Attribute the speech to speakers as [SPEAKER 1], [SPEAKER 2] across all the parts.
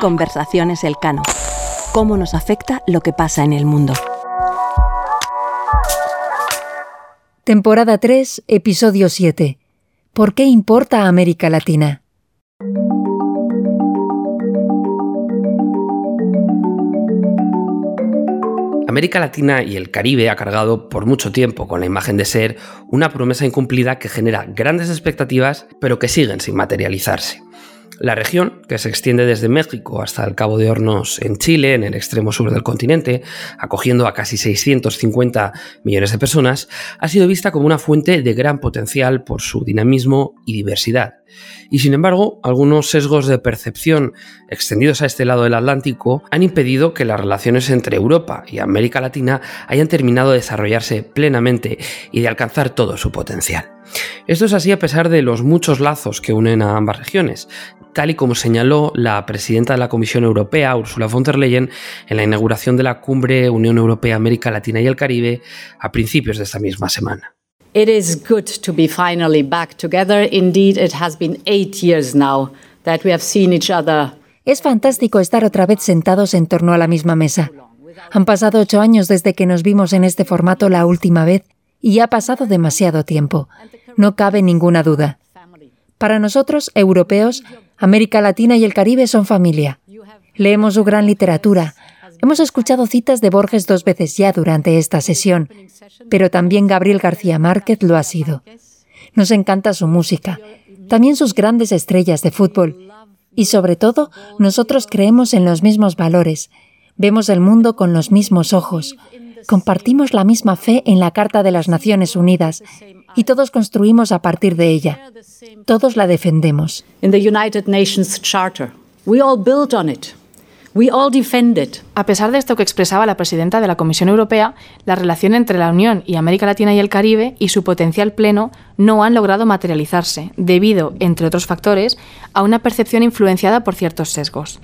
[SPEAKER 1] Conversaciones Elcano. ¿Cómo nos afecta lo que pasa en el mundo?
[SPEAKER 2] Temporada 3, episodio 7. ¿Por qué importa América Latina?
[SPEAKER 3] América Latina y el Caribe ha cargado por mucho tiempo con la imagen de ser una promesa incumplida que genera grandes expectativas, pero que siguen sin materializarse. La región, que se extiende desde México hasta el Cabo de Hornos en Chile, en el extremo sur del continente, acogiendo a casi 650 millones de personas, ha sido vista como una fuente de gran potencial por su dinamismo y diversidad. Y sin embargo, algunos sesgos de percepción extendidos a este lado del Atlántico han impedido que las relaciones entre Europa y América Latina hayan terminado de desarrollarse plenamente y de alcanzar todo su potencial. Esto es así a pesar de los muchos lazos que unen a ambas regiones, tal y como señaló la presidenta de la Comisión Europea, Ursula von der Leyen, en la inauguración de la cumbre Unión Europea, América Latina y el Caribe a principios de esta misma semana.
[SPEAKER 4] It is good to be finally back together. Indeed, it has been eight years now that we have seen each other.
[SPEAKER 2] Es fantástico estar otra vez sentados en torno a la misma mesa. Han pasado ocho años desde que nos vimos en este formato la última vez y ha pasado demasiado tiempo. No cabe ninguna duda. Para nosotros, europeos, América Latina y el Caribe son familia. Leemos su gran literatura, Hemos escuchado citas de Borges dos veces ya durante esta sesión, pero también Gabriel García Márquez lo ha sido. Nos encanta su música, también sus grandes estrellas de fútbol. Y sobre todo, nosotros creemos en los mismos valores, vemos el mundo con los mismos ojos, compartimos la misma fe en la Carta de las Naciones Unidas y todos construimos a partir de ella. Todos la defendemos.
[SPEAKER 4] United Nations Charter. We all built on it.
[SPEAKER 5] A pesar de esto que expresaba la presidenta de la Comisión Europea, la relación entre la Unión y América Latina y el Caribe y su potencial pleno no han logrado materializarse, debido, entre otros factores, a una percepción influenciada por ciertos sesgos.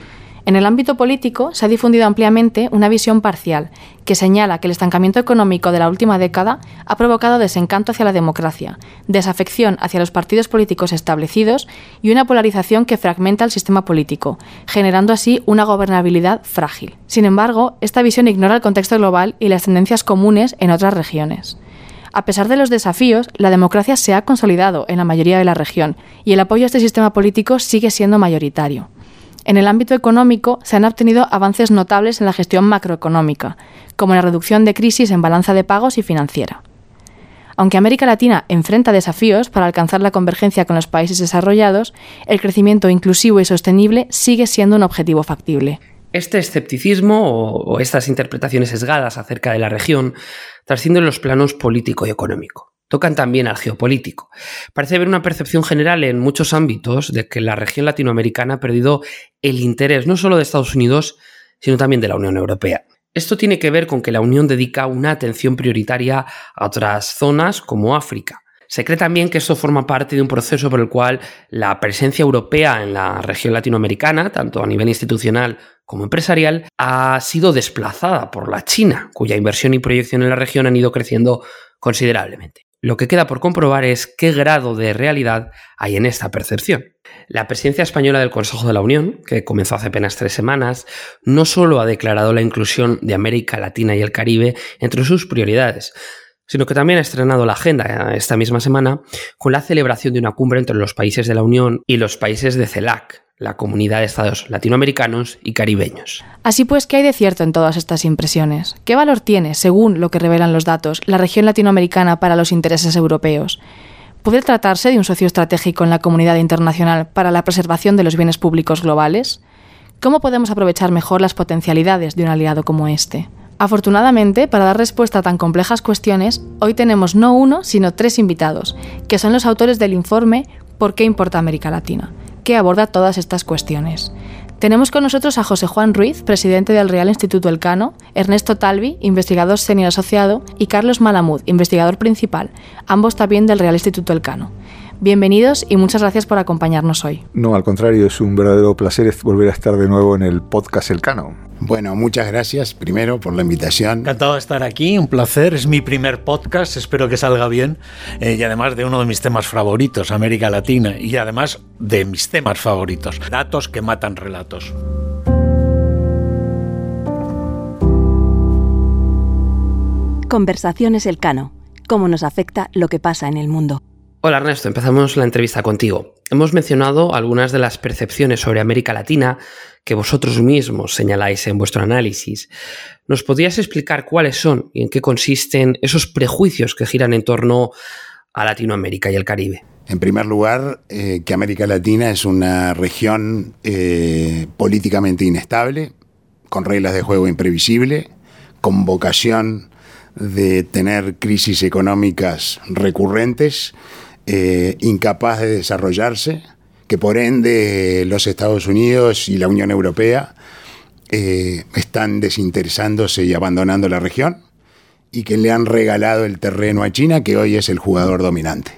[SPEAKER 5] En el ámbito político se ha difundido ampliamente una visión parcial que señala que el estancamiento económico de la última década ha provocado desencanto hacia la democracia, desafección hacia los partidos políticos establecidos y una polarización que fragmenta el sistema político, generando así una gobernabilidad frágil. Sin embargo, esta visión ignora el contexto global y las tendencias comunes en otras regiones. A pesar de los desafíos, la democracia se ha consolidado en la mayoría de la región y el apoyo a este sistema político sigue siendo mayoritario. En el ámbito económico se han obtenido avances notables en la gestión macroeconómica, como la reducción de crisis en balanza de pagos y financiera. Aunque América Latina enfrenta desafíos para alcanzar la convergencia con los países desarrollados, el crecimiento inclusivo y sostenible sigue siendo un objetivo factible.
[SPEAKER 3] Este escepticismo o, estas interpretaciones sesgadas acerca de la región trascienden los planos político y económico tocan también al geopolítico. Parece haber una percepción general en muchos ámbitos de que la región latinoamericana ha perdido el interés no solo de Estados Unidos, sino también de la Unión Europea. Esto tiene que ver con que la Unión dedica una atención prioritaria a otras zonas como África. Se cree también que esto forma parte de un proceso por el cual la presencia europea en la región latinoamericana, tanto a nivel institucional como empresarial, ha sido desplazada por la China, cuya inversión y proyección en la región han ido creciendo considerablemente. Lo que queda por comprobar es qué grado de realidad hay en esta percepción. La presidencia española del Consejo de la Unión, que comenzó hace apenas tres semanas, no solo ha declarado la inclusión de América Latina y el Caribe entre sus prioridades, sino que también ha estrenado la agenda esta misma semana con la celebración de una cumbre entre los países de la Unión y los países de CELAC, la comunidad de estados latinoamericanos y caribeños.
[SPEAKER 5] Así pues, ¿qué hay de cierto en todas estas impresiones? ¿Qué valor tiene, según lo que revelan los datos, la región latinoamericana para los intereses europeos? ¿Puede tratarse de un socio estratégico en la comunidad internacional para la preservación de los bienes públicos globales? ¿Cómo podemos aprovechar mejor las potencialidades de un aliado como este? Afortunadamente, para dar respuesta a tan complejas cuestiones, hoy tenemos no uno, sino tres invitados, que son los autores del informe ¿Por qué importa América Latina? Que aborda todas estas cuestiones. Tenemos con nosotros a José Juan Ruiz, presidente del Real Instituto Elcano, Ernesto Talvi, investigador senior asociado, y Carlos Malamud, investigador principal, ambos también del Real Instituto Elcano. Bienvenidos y muchas gracias por acompañarnos hoy.
[SPEAKER 6] No, al contrario, es un verdadero placer volver a estar de nuevo en el podcast El Cano.
[SPEAKER 7] Bueno, muchas gracias primero por la invitación.
[SPEAKER 8] Encantado de estar aquí, un placer. Es mi primer podcast, espero que salga bien. Eh, y además de uno de mis temas favoritos, América Latina. Y además de mis temas favoritos, datos que matan relatos.
[SPEAKER 1] Conversaciones Elcano. Cómo nos afecta lo que pasa en el mundo.
[SPEAKER 3] Hola Ernesto, empezamos la entrevista contigo. Hemos mencionado algunas de las percepciones sobre América Latina que vosotros mismos señaláis en vuestro análisis. ¿Nos podrías explicar cuáles son y en qué consisten esos prejuicios que giran en torno a Latinoamérica y el Caribe?
[SPEAKER 7] En primer lugar, eh, que América Latina es una región eh, políticamente inestable, con reglas de juego imprevisible, con vocación de tener crisis económicas recurrentes, eh, incapaz de desarrollarse, que por ende los Estados Unidos y la Unión Europea eh, están desinteresándose y abandonando la región, y que le han regalado el terreno a China, que hoy es el jugador dominante.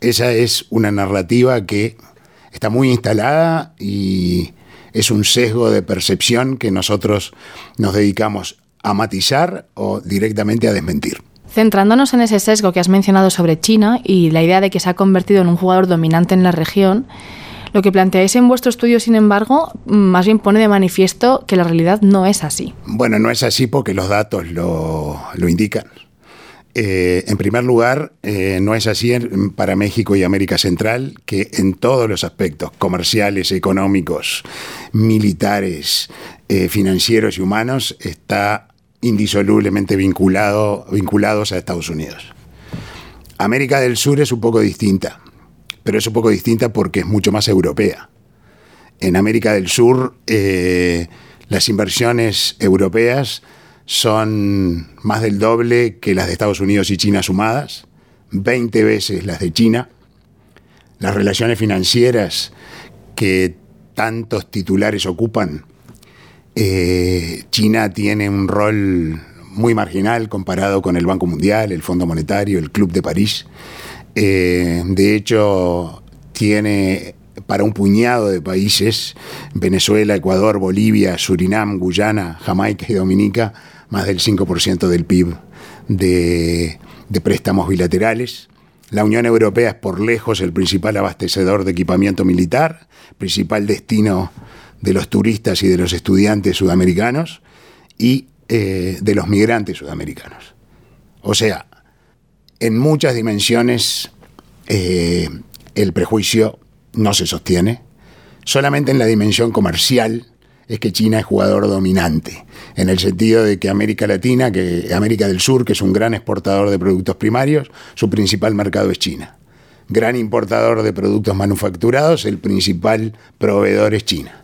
[SPEAKER 7] Esa es una narrativa que está muy instalada y es un sesgo de percepción que nosotros nos dedicamos a matizar o directamente a desmentir.
[SPEAKER 5] Centrándonos en ese sesgo que has mencionado sobre China y la idea de que se ha convertido en un jugador dominante en la región, lo que planteáis en vuestro estudio, sin embargo, más bien pone de manifiesto que la realidad no es así.
[SPEAKER 7] Bueno, no es así porque los datos lo, indican. Eh, en primer lugar, eh, no es así para México y América Central, que en todos los aspectos comerciales, económicos, militares, eh, financieros y humanos está indisolublemente vinculado, vinculados a Estados Unidos. América del Sur es un poco distinta, pero es un poco distinta porque es mucho más europea. En América del Sur eh, las inversiones europeas son más del doble que las de Estados Unidos y China sumadas, 20 veces las de China. Las relaciones financieras que tantos titulares ocupan eh, China tiene un rol muy marginal comparado con el Banco Mundial, el Fondo Monetario, el Club de París. Eh, de hecho, tiene para un puñado de países, Venezuela, Ecuador, Bolivia, Surinam, Guyana, Jamaica y Dominica, más del 5% del PIB de, de préstamos bilaterales. La Unión Europea es por lejos el principal abastecedor de equipamiento militar, principal destino de los turistas y de los estudiantes sudamericanos y eh, de los migrantes sudamericanos. O sea, en muchas dimensiones eh, el prejuicio no se sostiene. Solamente en la dimensión comercial es que China es jugador dominante, en el sentido de que América Latina, que América del Sur, que es un gran exportador de productos primarios, su principal mercado es China. Gran importador de productos manufacturados, el principal proveedor es China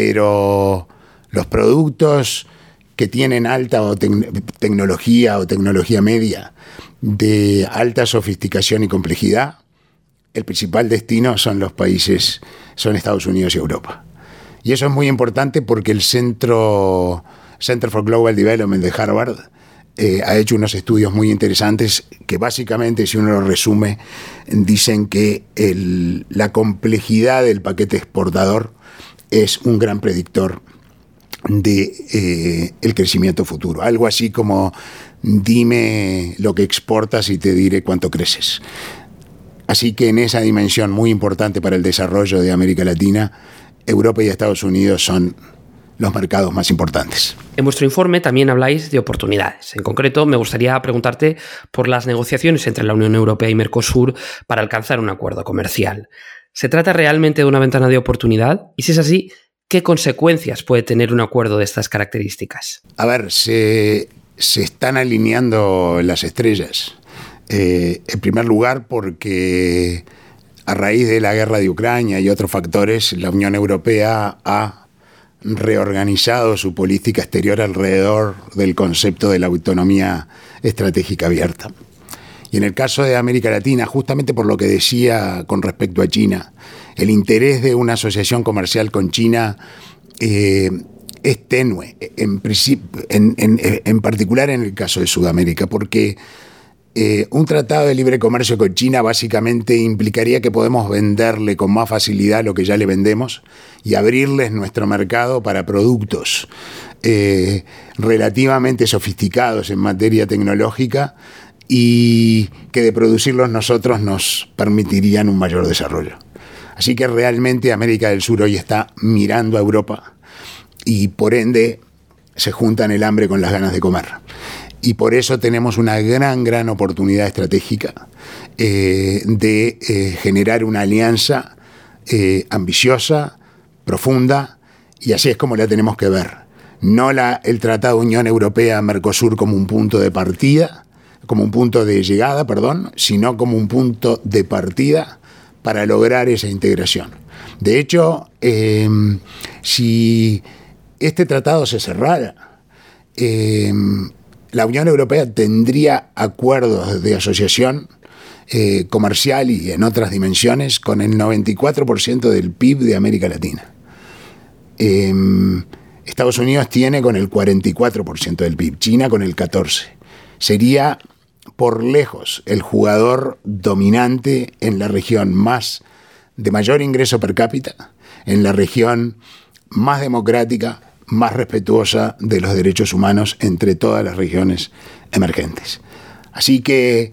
[SPEAKER 7] pero los productos que tienen alta tecnología o tecnología media de alta sofisticación y complejidad, el principal destino son los países, son Estados Unidos y Europa. Y eso es muy importante porque el Centro Center for Global Development de Harvard eh, ha hecho unos estudios muy interesantes que básicamente, si uno lo resume, dicen que la complejidad del paquete exportador es un gran predictor de eh, el crecimiento futuro. Algo así como dime lo que exportas y te diré cuánto creces. Así que en esa dimensión muy importante para el desarrollo de América Latina, Europa y Estados Unidos son los mercados más importantes.
[SPEAKER 3] En vuestro informe también habláis de oportunidades. En concreto, me gustaría preguntarte por las negociaciones entre la Unión Europea y Mercosur para alcanzar un acuerdo comercial. ¿Se trata realmente de una ventana de oportunidad? Y si es así, ¿qué consecuencias puede tener un acuerdo de estas características?
[SPEAKER 7] A ver, se, están alineando las estrellas. Eh, en primer lugar, porque a raíz de la guerra de Ucrania y otros factores, la Unión Europea ha reorganizado su política exterior alrededor del concepto de la autonomía estratégica abierta. Y en el caso de América Latina, justamente por lo que decía con respecto a China, el interés de una asociación comercial con China eh, es tenue, en, en, particular en el caso de Sudamérica, porque eh, un tratado de libre comercio con China básicamente implicaría que podemos venderle con más facilidad lo que ya le vendemos y abrirles nuestro mercado para productos eh, relativamente sofisticados en materia tecnológica y que de producirlos nosotros nos permitirían un mayor desarrollo. Así que realmente América del Sur hoy está mirando a Europa y por ende se juntan el hambre con las ganas de comer y por eso tenemos una gran, gran oportunidad estratégica eh, de eh, generar una alianza eh, ambiciosa, profunda, y así es como la tenemos que ver. No la, el Tratado Unión Europea-Mercosur como un punto de partida, como un punto de llegada, perdón, sino como un punto de partida para lograr esa integración. De hecho, si este tratado se cerrara, la Unión Europea tendría acuerdos de asociación eh, comercial y en otras dimensiones con el 94% del PIB de América Latina. Em, Estados Unidos tiene con el 44% del PIB, China con el 14%. Sería por lejos el jugador dominante en la región más de mayor ingreso per cápita, en la región más democrática, más respetuosa de los derechos humanos entre todas las regiones emergentes. Así que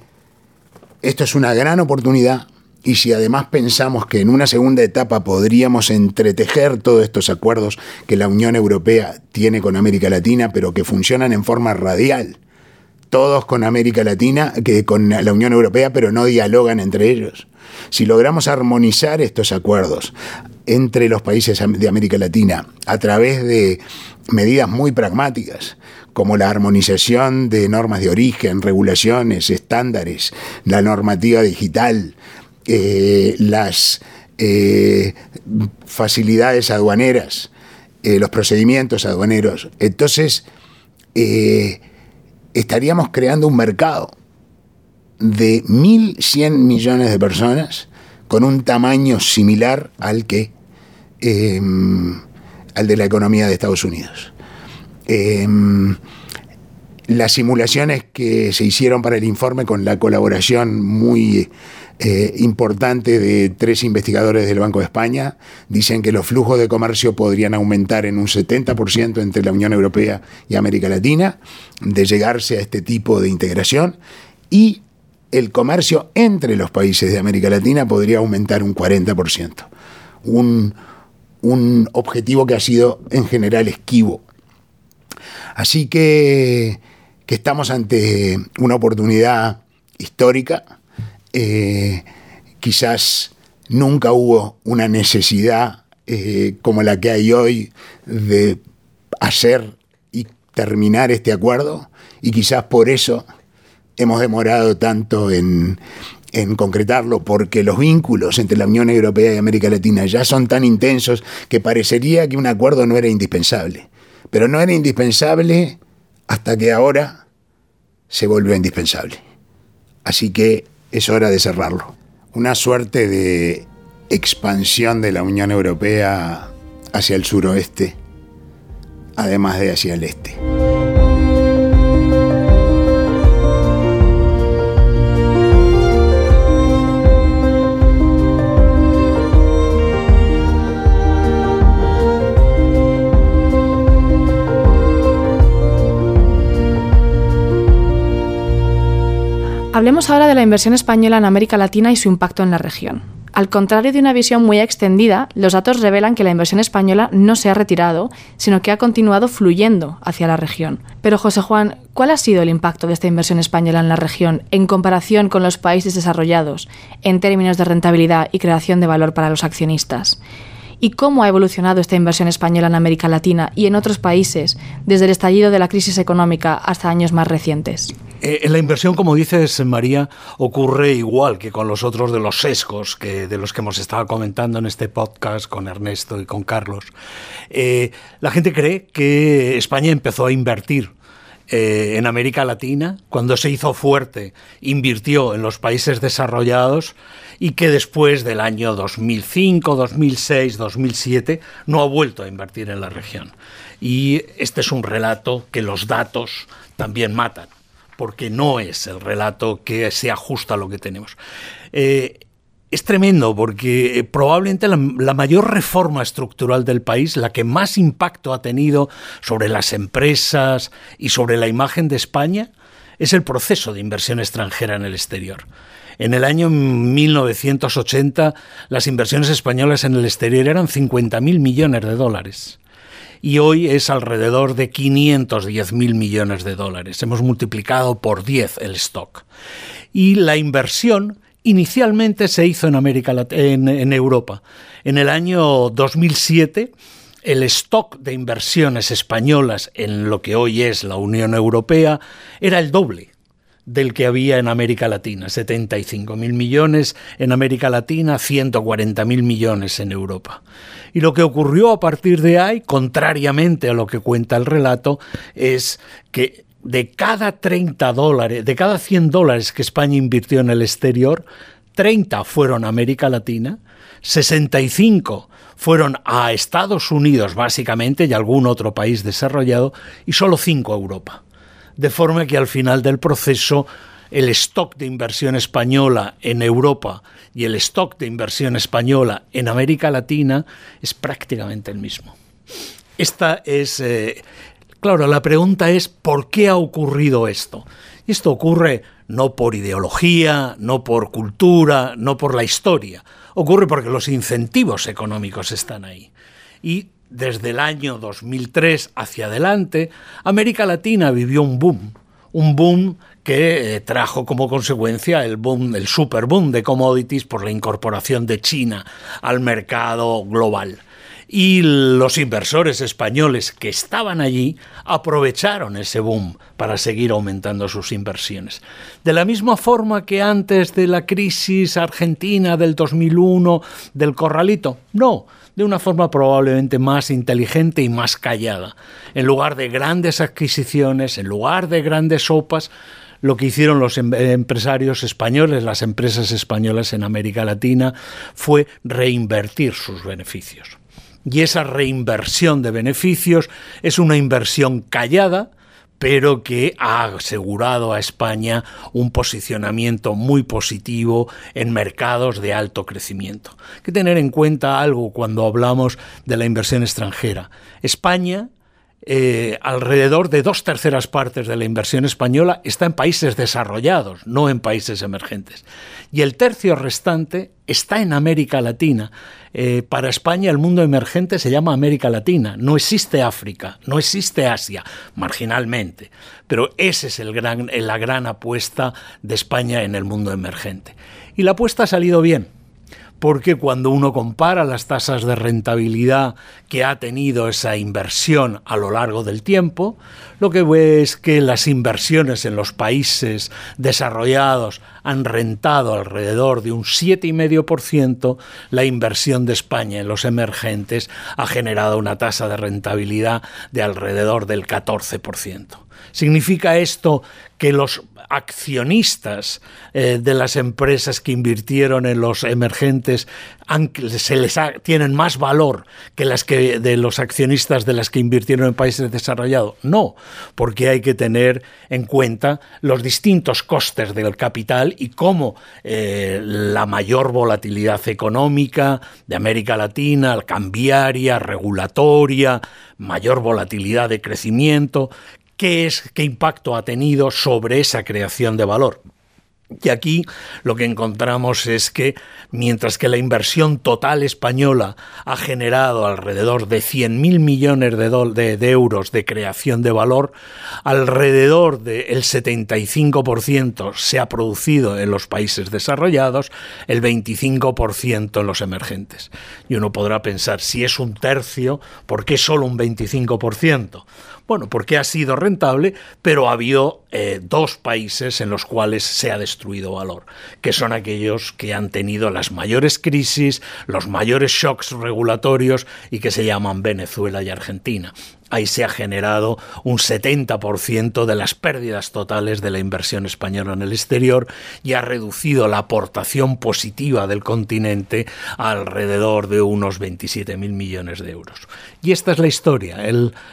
[SPEAKER 7] esto es una gran oportunidad y si además pensamos que en una segunda etapa podríamos entretejer todos estos acuerdos que la Unión Europea tiene con América Latina, pero que funcionan en forma radial, todos con América Latina, que con la Unión Europea, pero no dialogan entre ellos. Si logramos armonizar estos acuerdos entre los países de América Latina a través de medidas muy pragmáticas, como la armonización de normas de origen, regulaciones, estándares, la normativa digital, eh, las eh, facilidades aduaneras, eh, los procedimientos aduaneros. Entonces, estaríamos creando un mercado de 1.100 millones de personas con un tamaño similar al que em, al de la economía de Estados Unidos. Em, las simulaciones que se hicieron para el informe con la colaboración muy eh, importante de tres investigadores del Banco de España dicen que los flujos de comercio podrían aumentar en un 70% entre la Unión Europea y América Latina, de llegarse a este tipo de integración, y el comercio entre los países de América Latina podría aumentar un 40%. Un, un objetivo que ha sido en general esquivo. Así que, que estamos ante una oportunidad histórica. Eh, quizás nunca hubo una necesidad eh, como la que hay hoy de hacer y terminar este acuerdo y quizás por eso hemos demorado tanto en, concretarlo porque los vínculos entre la Unión Europea y América Latina ya son tan intensos que parecería que un acuerdo no era indispensable. Pero no era indispensable hasta que ahora se volvió indispensable. Así que es hora de cerrarlo. Una suerte de expansión de la Unión Europea hacia el suroeste, además de hacia el este.
[SPEAKER 5] Hablemos ahora de la inversión española en América Latina y su impacto en la región. Al contrario de una visión muy extendida, los datos revelan que la inversión española no se ha retirado, sino que ha continuado fluyendo hacia la región. Pero José Juan, ¿cuál ha sido el impacto de esta inversión española en la región en comparación con los países desarrollados en términos de rentabilidad y creación de valor para los accionistas? ¿Y cómo ha evolucionado esta inversión española en América Latina y en otros países desde el estallido de la crisis económica hasta años más recientes?
[SPEAKER 8] Eh, la inversión, como dices, María, ocurre igual que con los otros de los sesgos que, de los que hemos estado comentando en este podcast con Ernesto y con Carlos. Eh, la gente cree que España empezó a invertir eh, en América Latina, cuando se hizo fuerte, invirtió en los países desarrollados y que después del año 2005, 2006, 2007 no ha vuelto a invertir en la región. Y este es un relato que los datos también matan porque no es el relato que se ajusta a lo que tenemos. Eh, es tremendo porque eh, probablemente la, la, mayor reforma estructural del país, la que más impacto ha tenido sobre las empresas y sobre la imagen de España, es el proceso de inversión extranjera en el exterior. En el año 1980 las inversiones españolas en el exterior eran 50.000 millones de dólares y hoy es alrededor de 510 mil millones de dólares. Hemos multiplicado por 10 el stock. Y la inversión inicialmente se hizo en, América, en, en Europa. En el año 2007 el stock de inversiones españolas en lo que hoy es la Unión Europea era el doble del que había en América Latina, 75 mil millones en América Latina, 140 mil millones en Europa. Y lo que ocurrió a partir de ahí, contrariamente a lo que cuenta el relato, es que de cada 30 dólares, de cada 100 dólares que España invirtió en el exterior, 30 fueron a América Latina, 65 fueron a Estados Unidos básicamente y algún otro país desarrollado y solo 5 a Europa de forma que al final del proceso el stock de inversión española en Europa y el stock de inversión española en América Latina es prácticamente el mismo. Esta es, eh, claro, la pregunta es ¿por qué ha ocurrido esto? Esto ocurre no por ideología, no por cultura, no por la historia. Ocurre porque los incentivos económicos están ahí. Y desde el año 2003 hacia adelante, América Latina vivió un boom, un boom que eh, trajo como consecuencia el boom, el super boom de commodities por la incorporación de China al mercado global. Y los inversores españoles que estaban allí aprovecharon ese boom para seguir aumentando sus inversiones. De la misma forma que antes de la crisis argentina del 2001 del corralito. No, de una forma probablemente más inteligente y más callada. En lugar de grandes adquisiciones, en lugar de grandes sopas, lo que hicieron los em-, empresarios españoles, las empresas españolas en América Latina, fue reinvertir sus beneficios. Y esa reinversión de beneficios es una inversión callada, pero que ha asegurado a España un posicionamiento muy positivo en mercados de alto crecimiento. Hay que tener en cuenta algo cuando hablamos de la inversión extranjera. España eh, alrededor de dos terceras partes de la inversión española está en países desarrollados, no en países emergentes. Y el tercio restante está en América Latina. Eh, para España el mundo emergente se llama América Latina. No existe África, no existe Asia, marginalmente. Pero esa es la gran apuesta de España en el mundo emergente. Y la apuesta ha salido bien porque cuando uno compara las tasas de rentabilidad que ha tenido esa inversión a lo largo del tiempo, lo que ve es que las inversiones en los países desarrollados han rentado alrededor de un 7,5%, la inversión de España en los emergentes ha generado una tasa de rentabilidad de alrededor del 14%. ¿Significa esto que los accionistas eh, de las empresas que invirtieron en los emergentes se les tienen más valor que las que de los accionistas de las que invirtieron en países desarrollados? No, porque hay que tener en cuenta los distintos costes del capital y cómo eh, la mayor volatilidad económica de América Latina, cambiaria, regulatoria, mayor volatilidad de crecimiento, qué es, qué impacto ha tenido sobre esa creación de valor. Y aquí lo que encontramos es que mientras que la inversión total española ha generado alrededor de 100.000 millones de, euros de creación de valor, alrededor del 75% se ha producido en los países desarrollados, el 25% en los emergentes. Y uno podrá pensar, si es un tercio, ¿por qué solo un 25%? Bueno, porque ha sido rentable, pero ha habido eh, dos países en los cuales se ha destruido valor, que son aquellos que han tenido las mayores crisis, los mayores shocks regulatorios y que se llaman Venezuela y Argentina. Ahí se ha generado un 70% de las pérdidas totales de la inversión española en el exterior y ha reducido la aportación positiva del continente a alrededor de unos 27.000 millones de euros. Y esta es la historia.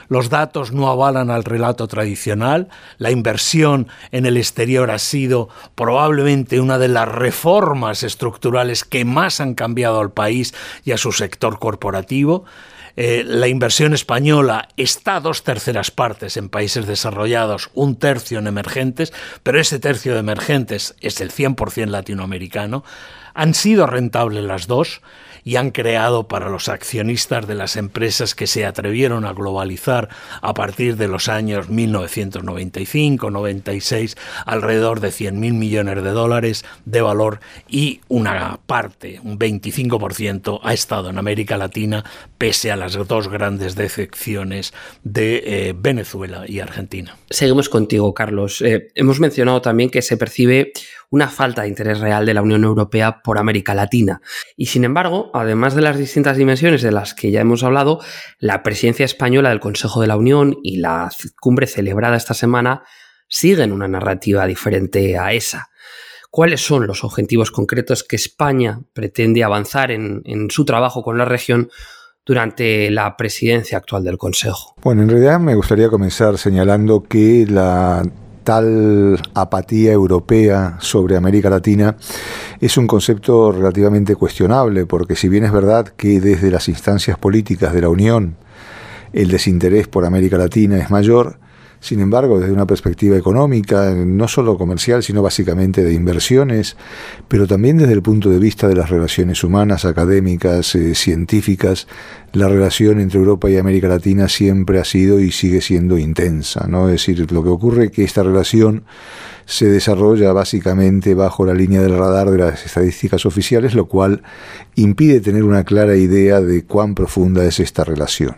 [SPEAKER 8] los datos no avalan al relato tradicional. La inversión en el exterior ha sido probablemente una de las reformas estructurales que más han cambiado al país y a su sector corporativo. Eh, la inversión española está dos terceras partes en países desarrollados, un tercio en emergentes, pero ese tercio de emergentes es el 100% latinoamericano. Han sido rentables las dos y han creado para los accionistas de las empresas que se atrevieron a globalizar a partir de los años 1995-96 alrededor de 100.000 millones de dólares de valor y una parte, un 25%, ha estado en América Latina pese a las dos grandes decepciones de eh, Venezuela y Argentina.
[SPEAKER 3] Seguimos contigo, Carlos. Eh, hemos mencionado también que se percibe una falta de interés real de la Unión Europea por América Latina. Y sin embargo, además de las distintas dimensiones de las que ya hemos hablado, la presidencia española del Consejo de la Unión y la cumbre celebrada esta semana siguen una narrativa diferente a esa. ¿Cuáles son los objetivos concretos que España pretende avanzar en, en su trabajo con la región durante la presidencia actual del Consejo?
[SPEAKER 6] Bueno, en realidad me gustaría comenzar señalando que la tal apatía europea sobre América Latina es un concepto relativamente cuestionable, porque si bien es verdad que desde las instancias políticas de la Unión el desinterés por América Latina es mayor, sin embargo, desde una perspectiva económica, no solo comercial, sino básicamente de inversiones, pero también desde el punto de vista de las relaciones humanas, académicas, eh, científicas, la relación entre Europa y América Latina siempre ha sido y sigue siendo intensa. ¿no? Es decir, lo que ocurre es que esta relación se desarrolla básicamente bajo la línea del radar de las estadísticas oficiales, lo cual impide tener una clara idea de cuán profunda es esta relación.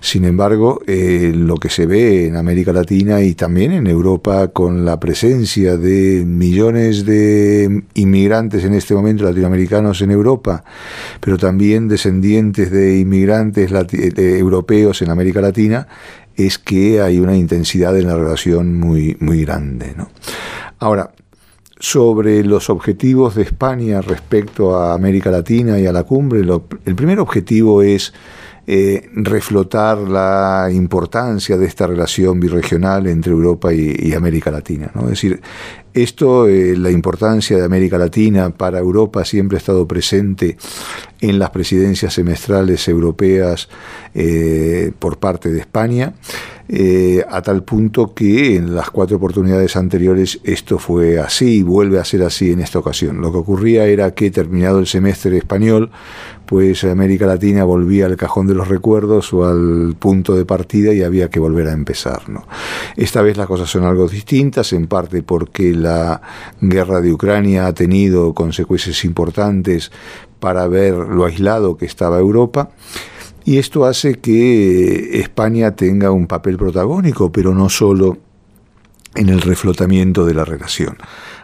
[SPEAKER 6] Sin embargo, eh, lo que se ve en América Latina y también en Europa con la presencia de millones de inmigrantes en este momento latinoamericanos en Europa, pero también descendientes de inmigrantes eh, europeos en América Latina, es que hay una intensidad en la relación muy, muy grande. Ahora, sobre los objetivos de España respecto a América Latina y a la cumbre, el primer objetivo es eh, reflotar la importancia de esta relación birregional entre Europa y, América Latina. ¿no? Es decir, esto, eh, la importancia de América Latina para Europa siempre ha estado presente en las presidencias semestrales europeas eh, por parte de España. A tal punto que en las cuatro oportunidades anteriores esto fue así y vuelve a ser así en esta ocasión. Lo que ocurría era que terminado el semestre español, pues América Latina volvía al cajón de los recuerdos o al punto de partida y había que volver a empezar. Esta vez las cosas son algo distintas, en parte porque la guerra de Ucrania ha tenido consecuencias importantes para ver lo aislado que estaba Europa. Y esto hace que España tenga un papel protagónico, pero no solo en el reflotamiento de la relación.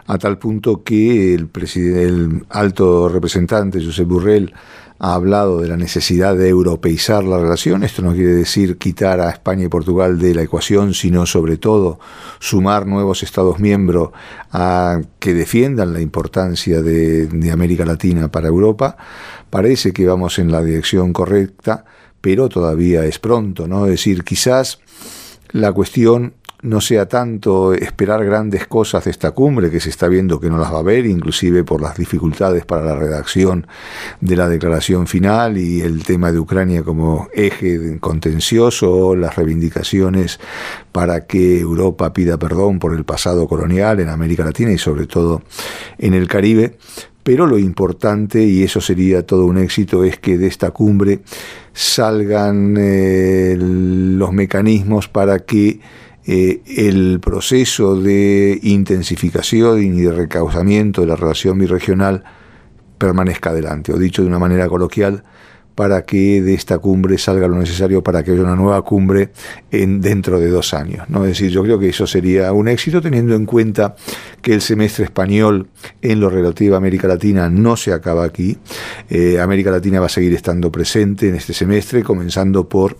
[SPEAKER 6] A tal punto que el, el alto representante, Josep Burrell, ha hablado de la necesidad de europeizar la relación. Esto no quiere decir quitar a España y Portugal de la ecuación, sino sobre todo sumar nuevos Estados miembros a que defiendan la importancia de, de América Latina para Europa. Parece que vamos en la dirección correcta, pero todavía es pronto, ¿no? Es decir, quizás la cuestión no sea tanto esperar grandes cosas de esta cumbre, que se está viendo que no las va a haber, inclusive por las dificultades para la redacción de la declaración final y el tema de Ucrania como eje contencioso, las reivindicaciones para que Europa pida perdón por el pasado colonial en América Latina y sobre todo en el Caribe. Pero lo importante, y eso sería todo un éxito, es que de esta cumbre salgan eh, los mecanismos para que eh, el proceso de intensificación y de recausamiento de la relación birregional permanezca adelante, o dicho de una manera coloquial, para que de esta cumbre salga lo necesario para que haya una nueva cumbre en, dentro de dos años. ¿no? Es decir, yo creo que eso sería un éxito teniendo en cuenta que el semestre español en lo relativo a América Latina no se acaba aquí. Eh, América Latina va a seguir estando presente en este semestre, comenzando por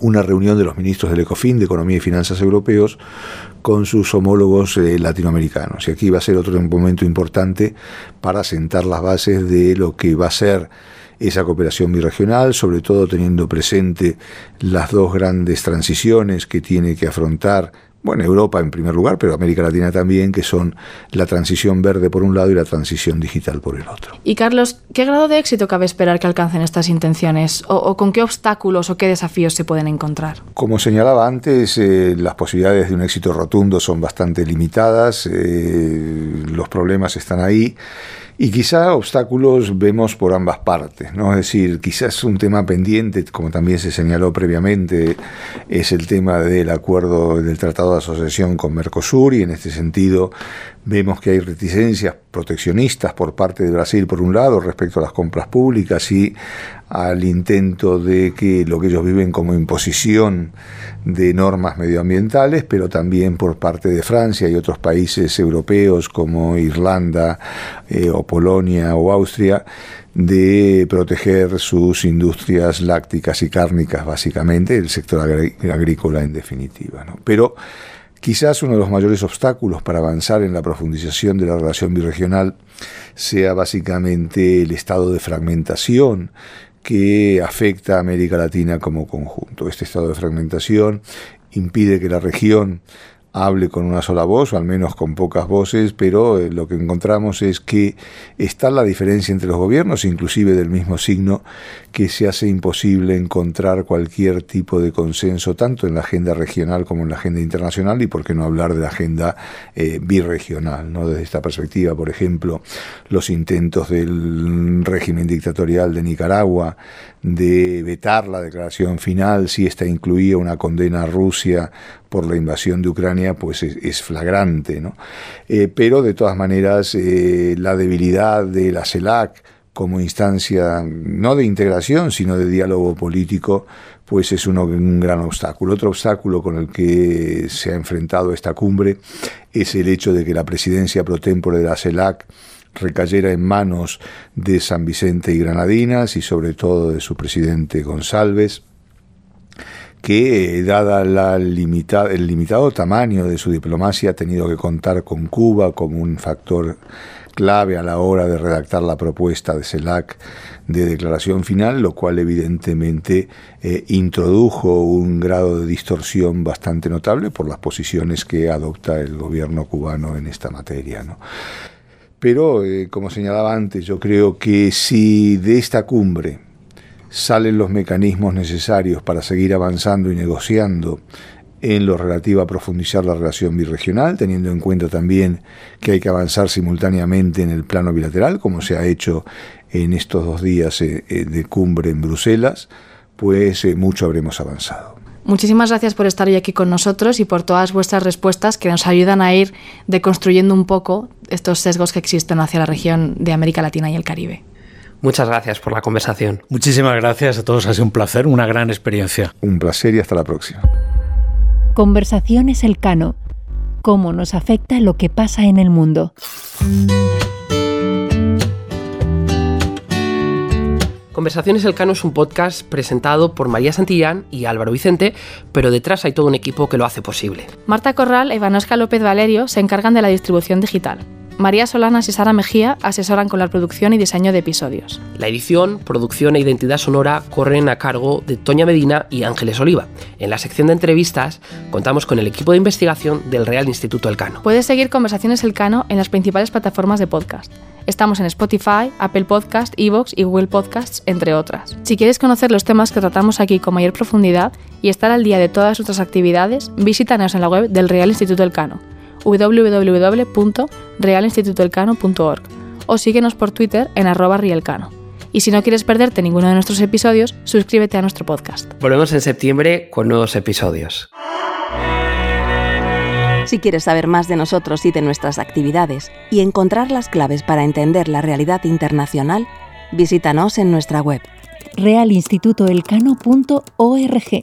[SPEAKER 6] una reunión de los ministros del ECOFIN de Economía y Finanzas europeos con sus homólogos eh, latinoamericanos. Y aquí va a ser otro momento importante para sentar las bases de lo que va a ser esa cooperación birregional, sobre todo teniendo presente las dos grandes transiciones que tiene que afrontar bueno, Europa en primer lugar, pero América Latina también, que son la transición verde por un lado y la transición digital por el otro.
[SPEAKER 5] Y Carlos, ¿qué grado de éxito cabe esperar que alcancen estas intenciones? ¿O, con qué obstáculos o qué desafíos se pueden encontrar?
[SPEAKER 6] Como señalaba antes, eh, las posibilidades de un éxito rotundo son bastante limitadas, eh, los problemas están ahí. Y quizá obstáculos vemos por ambas partes, ¿no? Es decir, quizás un tema pendiente, como también se señaló previamente, es el tema del acuerdo del Tratado de Asociación con Mercosur y en este sentido vemos que hay reticencias proteccionistas por parte de Brasil por un lado respecto a las compras públicas y al intento de que lo que ellos viven como imposición de normas medioambientales, pero también por parte de Francia y otros países europeos como Irlanda eh, o Polonia o Austria, de proteger sus industrias lácticas y cárnicas, básicamente, el sector agrícola en definitiva. Pero Quizás uno de los mayores obstáculos para avanzar en la profundización de la relación birregional sea básicamente el estado de fragmentación que afecta a América Latina como conjunto. Este estado de fragmentación impide que la región hable con una sola voz, o al menos con pocas voces, pero eh, lo que encontramos es que está la diferencia entre los gobiernos, inclusive del mismo signo, que se hace imposible encontrar cualquier tipo de consenso, tanto en la agenda regional como en la agenda internacional, y por qué no hablar de la agenda eh, birregional. ¿no? Desde esta perspectiva, por ejemplo, los intentos del régimen dictatorial de Nicaragua de vetar la declaración final si esta incluía una condena a Rusia por la invasión de Ucrania, pues es, flagrante. ¿no? Eh, pero de todas maneras, eh, la debilidad de la CELAC como instancia no de integración, sino de diálogo político, pues es un gran obstáculo. Otro obstáculo con el que se ha enfrentado esta cumbre es el hecho de que la presidencia pro tempore de la CELAC recayera en manos de San Vicente y Granadinas y sobre todo de su presidente González, que dada la el limitado tamaño de su diplomacia ha tenido que contar con Cuba como un factor clave a la hora de redactar la propuesta de CELAC de declaración final, lo cual evidentemente eh, introdujo un grado de distorsión bastante notable por las posiciones que adopta el gobierno cubano en esta materia. ¿no? Pero, eh, como señalaba antes, yo creo que si de esta cumbre salen los mecanismos necesarios para seguir avanzando y negociando en lo relativo a profundizar la relación birregional, teniendo en cuenta también que hay que avanzar simultáneamente en el plano bilateral, como se ha hecho en estos dos días eh, eh, de cumbre en Bruselas, pues mucho habremos avanzado.
[SPEAKER 5] Muchísimas gracias por estar hoy aquí con nosotros y por todas vuestras respuestas que nos ayudan a ir deconstruyendo un poco estos sesgos que existen hacia la región de América Latina y el Caribe.
[SPEAKER 3] Muchas gracias por la conversación.
[SPEAKER 8] Muchísimas gracias a todos, ha sido un placer, una gran experiencia.
[SPEAKER 6] Un placer y hasta la próxima.
[SPEAKER 2] Conversaciones Elcano. ¿Cómo nos afecta lo que pasa en el mundo?
[SPEAKER 3] Conversaciones Elcano es un podcast presentado por María Santillán y Álvaro Vicente, pero detrás hay todo un equipo que lo hace posible.
[SPEAKER 5] Marta Corral e Ivanosca López Valerio se encargan de la distribución digital. María Solanas y Sara Mejía asesoran con la producción y diseño de episodios.
[SPEAKER 3] La edición, producción e identidad sonora corren a cargo de Toña Medina y Ángeles Oliva. En la sección de entrevistas contamos con el equipo de investigación del Real Instituto Elcano.
[SPEAKER 5] Puedes seguir Conversaciones Elcano en las principales plataformas de podcast. Estamos en Spotify, Apple Podcast, Evox y Google Podcasts, entre otras. Si quieres conocer los temas que tratamos aquí con mayor profundidad y estar al día de todas nuestras actividades, visítanos en la web del Real Instituto Elcano, www.realinstitutoelcano.org o síguenos por Twitter en arroba rielcano. Y si no quieres perderte ninguno de nuestros episodios, suscríbete a nuestro podcast.
[SPEAKER 3] Volvemos en septiembre con nuevos episodios.
[SPEAKER 1] Si quieres saber más de nosotros y de nuestras actividades y encontrar las claves para entender la realidad internacional, visítanos en nuestra web
[SPEAKER 2] realinstitutoelcano.org